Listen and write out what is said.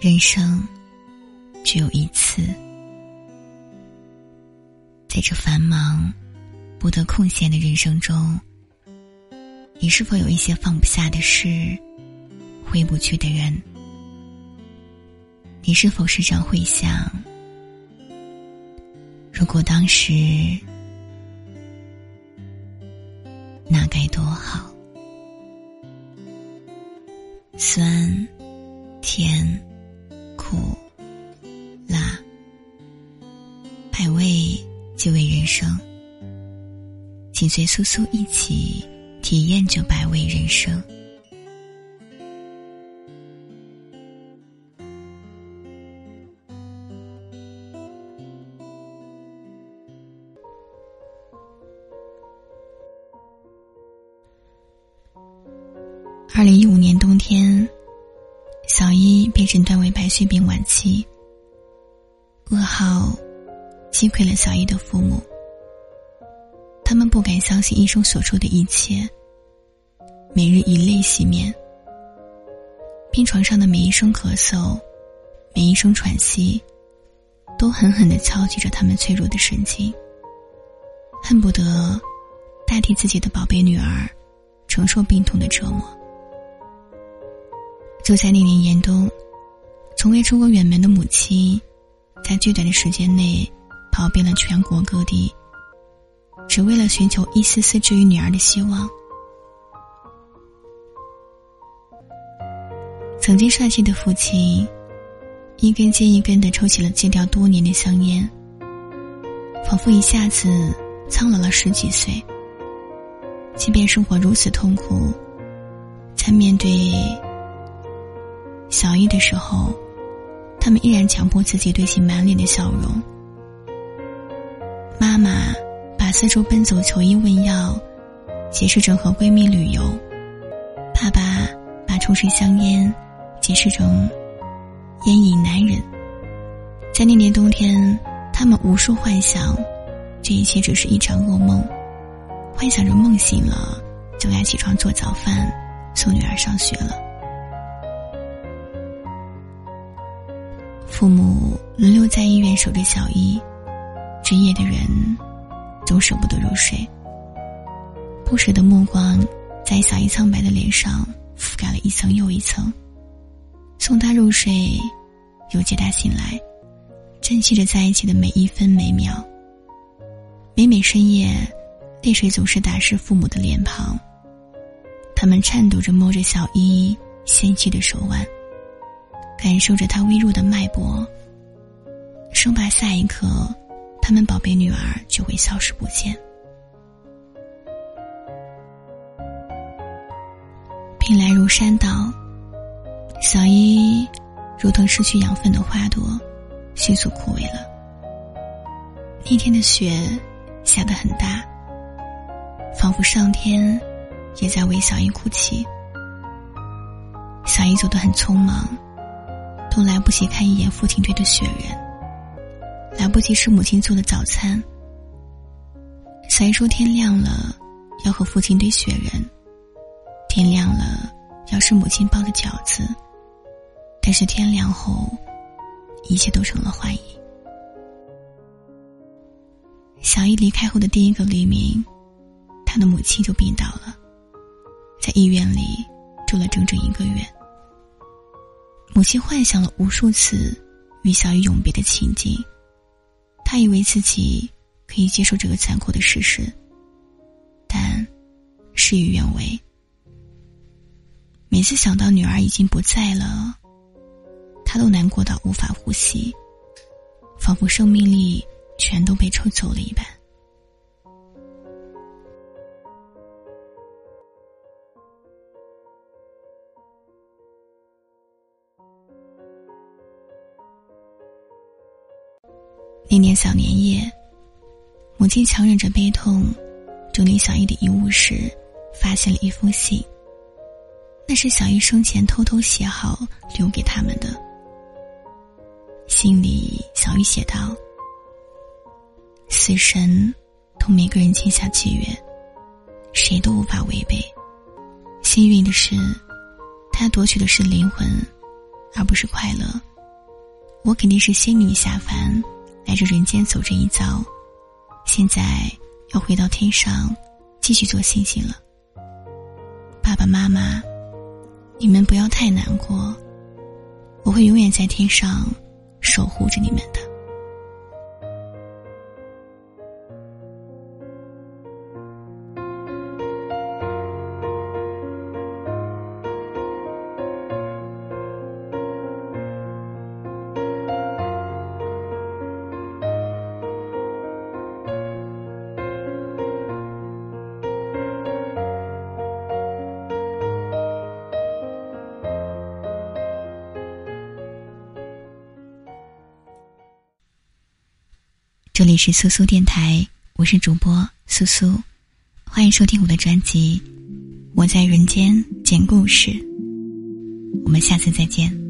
人生只有一次，在这繁忙、不得空闲的人生中，你是否有一些放不下的事、回不去的人？你是否时常会想，如果当时味人生。紧随苏苏一起体验这百味人生。二零一五年冬天。小一被诊断为白血病晚期，噩耗击溃了小易的父母。他们不敢相信医生所说的一切，每日以泪洗面。病床上的每一声咳嗽，每一声喘息，都狠狠的敲击着他们脆弱的神经，恨不得代替自己的宝贝女儿承受病痛的折磨。就在那年严冬，从未出过远门的母亲，在最短的时间内跑遍了全国各地，只为了寻求一丝丝治愈女儿的希望。曾经帅气的父亲，一根接一根的抽起了戒掉多年的香烟，仿佛一下子苍老了十几岁。即便生活如此痛苦，在面对。小一的时候，他们依然强迫自己堆起满脸的笑容。妈妈把四处奔走求医问药，解释成和闺蜜旅游；爸爸把抽食香烟解释成烟瘾男人。在那年冬天，他们无数幻想，这一切只是一场噩梦，幻想着梦醒了就该起床做早饭，送女儿上学了。父母轮流在医院守着小一，值夜的人总舍不得入睡。不舍的目光在小伊苍白的脸上覆盖了一层又一层。送他入睡，又接他醒来，珍惜着在一起的每一分每秒。每每深夜，泪水总是打湿父母的脸庞。他们颤抖着摸着小伊纤细的手腕。感受着他微弱的脉搏，生怕下一刻，他们宝贝女儿就会消失不见。病来如山倒，小一如同失去养分的花朵，迅速枯萎了。那天的雪下得很大，仿佛上天也在为小一哭泣。小一走得很匆忙。都来不及看一眼父亲堆的雪人，来不及吃母亲做的早餐。小姨说：“天亮了，要和父亲堆雪人。天亮了，要吃母亲包的饺子。但是天亮后，一切都成了幻影。”小姨离开后的第一个黎明，他的母亲就病倒了，在医院里住了整整一个月。母亲幻想了无数次与小雨永别的情景，他以为自己可以接受这个残酷的事实，但事与愿违。每次想到女儿已经不在了，他都难过到无法呼吸，仿佛生命力全都被抽走了一般。那年小年夜，母亲强忍着悲痛，整理小姨的遗物时，发现了一封信。那是小姨生前偷偷写好留给他们的。信里，小姨写道：“死神同每个人签下契约，谁都无法违背。幸运的是，他夺取的是灵魂，而不是快乐。”我肯定是仙女下凡，来这人间走这一遭，现在要回到天上，继续做星星了。爸爸妈妈，你们不要太难过，我会永远在天上守护着你们的。这里是苏苏电台，我是主播苏苏，欢迎收听我的专辑《我在人间讲故事》，我们下次再见。